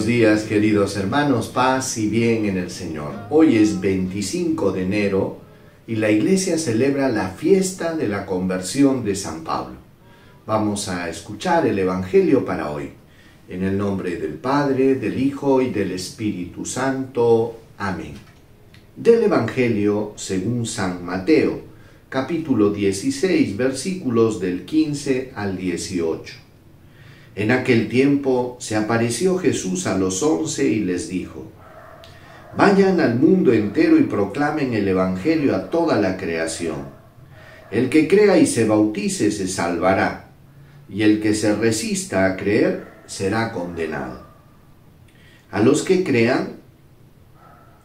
buenos días queridos hermanos, paz y bien en el Señor. Hoy es 25 de enero y la iglesia celebra la fiesta de la conversión de San Pablo. Vamos a escuchar el Evangelio para hoy. En el nombre del Padre, del Hijo y del Espíritu Santo. Amén. Del Evangelio según San Mateo, capítulo 16, versículos del 15 al 18. En aquel tiempo se apareció Jesús a los once y les dijo, Vayan al mundo entero y proclamen el Evangelio a toda la creación. El que crea y se bautice se salvará, y el que se resista a creer será condenado. A los que crean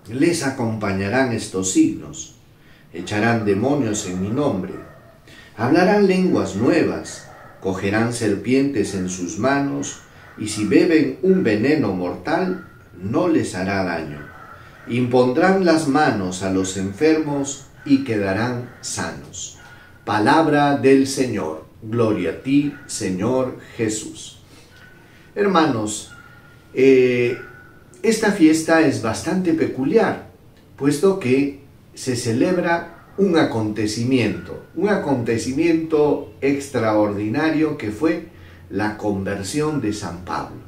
les acompañarán estos signos. Echarán demonios en mi nombre. Hablarán lenguas nuevas cogerán serpientes en sus manos, y si beben un veneno mortal, no les hará daño. Impondrán las manos a los enfermos y quedarán sanos. Palabra del Señor. Gloria a ti, Señor Jesús. Hermanos, eh, esta fiesta es bastante peculiar, puesto que se celebra un acontecimiento, un acontecimiento extraordinario que fue la conversión de San Pablo.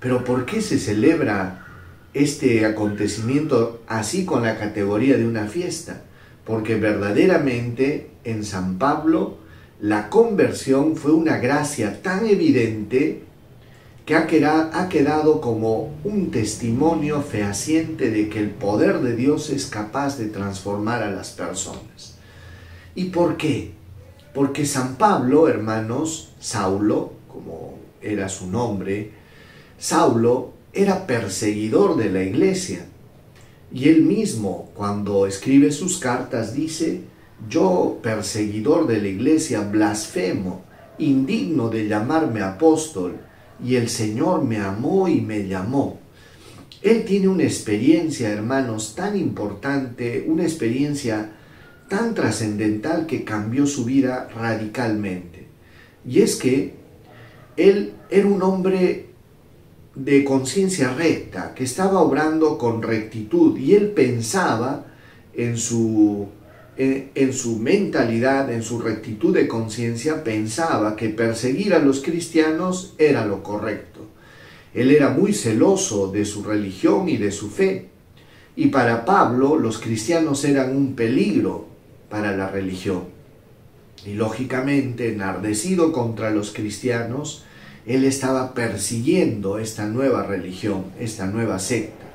Pero ¿por qué se celebra este acontecimiento así con la categoría de una fiesta? Porque verdaderamente en San Pablo la conversión fue una gracia tan evidente que ha quedado, como un testimonio fehaciente de que el poder de Dios es capaz de transformar a las personas. ¿Y por qué? Porque San Pablo, hermanos, Saulo, como era su nombre, Saulo era perseguidor de la iglesia. Y él mismo, cuando escribe sus cartas, dice, yo, perseguidor de la iglesia, blasfemo, indigno de llamarme apóstol, y el Señor me amó y me llamó. Él tiene una experiencia, hermanos, tan importante, una experiencia tan trascendental que cambió su vida radicalmente. Y es que él era un hombre de conciencia recta, que estaba obrando con rectitud y él pensaba en su en, su mentalidad, en su rectitud de conciencia, pensaba que perseguir a los cristianos era lo correcto. Él era muy celoso de su religión y de su fe. Y para Pablo los cristianos eran un peligro para la religión. Y lógicamente, enardecido contra los cristianos, él estaba persiguiendo esta nueva religión, esta nueva secta,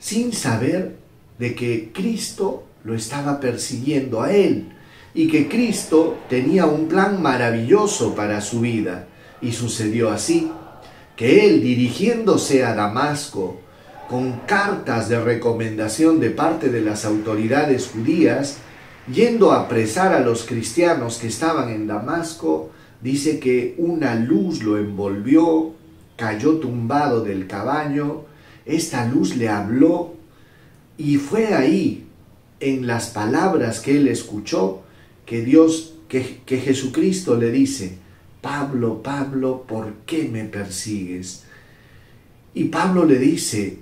sin saber de que Cristo lo estaba persiguiendo a él y que Cristo tenía un plan maravilloso para su vida. Y sucedió así, que él dirigiéndose a Damasco con cartas de recomendación de parte de las autoridades judías, yendo a apresar a los cristianos que estaban en Damasco, dice que una luz lo envolvió, cayó tumbado del caballo, esta luz le habló y fue ahí en las palabras que él escuchó, que Dios, que, que Jesucristo le dice, Pablo, Pablo, ¿por qué me persigues? Y Pablo le dice,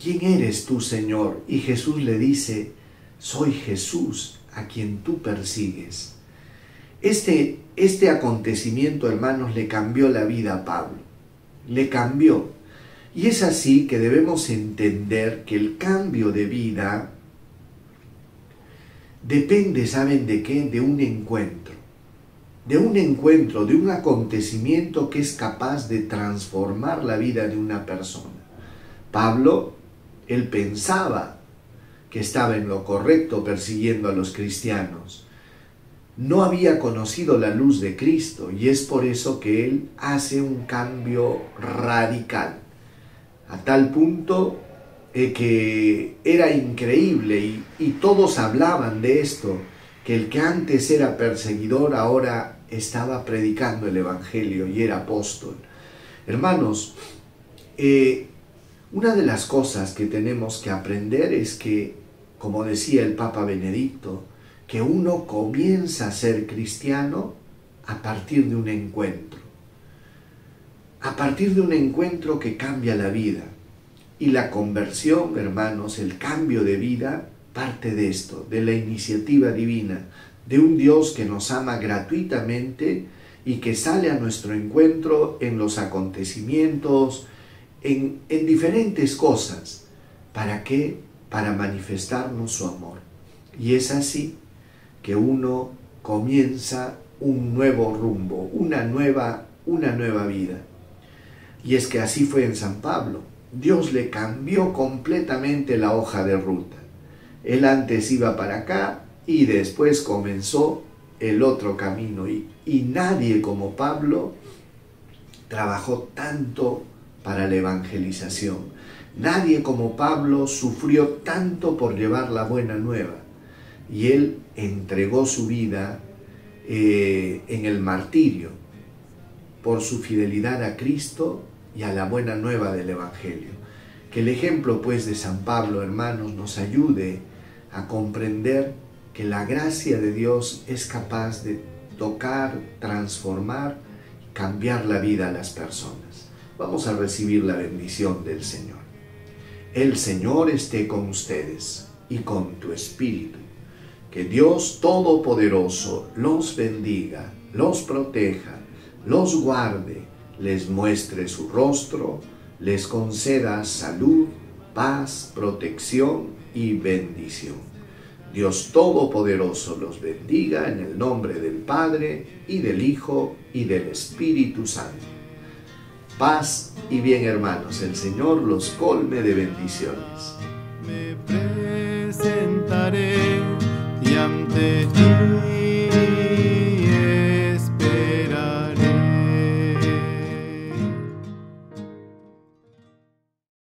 ¿quién eres tú, Señor? Y Jesús le dice, soy Jesús a quien tú persigues. Este, este acontecimiento, hermanos, le cambió la vida a Pablo. Le cambió. Y es así que debemos entender que el cambio de vida depende, ¿saben de qué? De un encuentro. De un encuentro, de un acontecimiento que es capaz de transformar la vida de una persona. Pablo, él pensaba que estaba en lo correcto persiguiendo a los cristianos. No había conocido la luz de Cristo y es por eso que él hace un cambio radical. A tal punto eh, que era increíble y, todos hablaban de esto, que el que antes era perseguidor ahora estaba predicando el Evangelio y era apóstol. Hermanos, eh, una de las cosas que tenemos que aprender es que, como decía el Papa Benedicto, que uno comienza a ser cristiano a partir de un encuentro. a partir de un encuentro que cambia la vida. Y la conversión, hermanos, el cambio de vida, parte de esto, de la iniciativa divina, de un Dios que nos ama gratuitamente y que sale a nuestro encuentro en los acontecimientos, en, en diferentes cosas. ¿Para qué? Para manifestarnos su amor. Y es así que uno comienza un nuevo rumbo, una nueva, una nueva vida. Y es que así fue en San Pablo. Dios le cambió completamente la hoja de ruta. Él antes iba para acá y después comenzó el otro camino. Y, nadie como Pablo trabajó tanto para la evangelización. Nadie como Pablo sufrió tanto por llevar la buena nueva. Y él entregó su vida eh, en el martirio por su fidelidad a Cristo y a la buena nueva del Evangelio. Que el ejemplo pues de San Pablo, hermanos, nos ayude a comprender que la gracia de Dios es capaz de tocar, transformar, cambiar la vida a las personas. Vamos a recibir la bendición del Señor. El Señor esté con ustedes y con tu espíritu. Que Dios Todopoderoso los bendiga, los proteja, los guarde, les muestre su rostro, les conceda salud, paz, protección y bendición. Dios Todopoderoso los bendiga en el nombre del Padre y del Hijo y del Espíritu Santo. Paz y bien hermanos, el Señor los colme de bendiciones.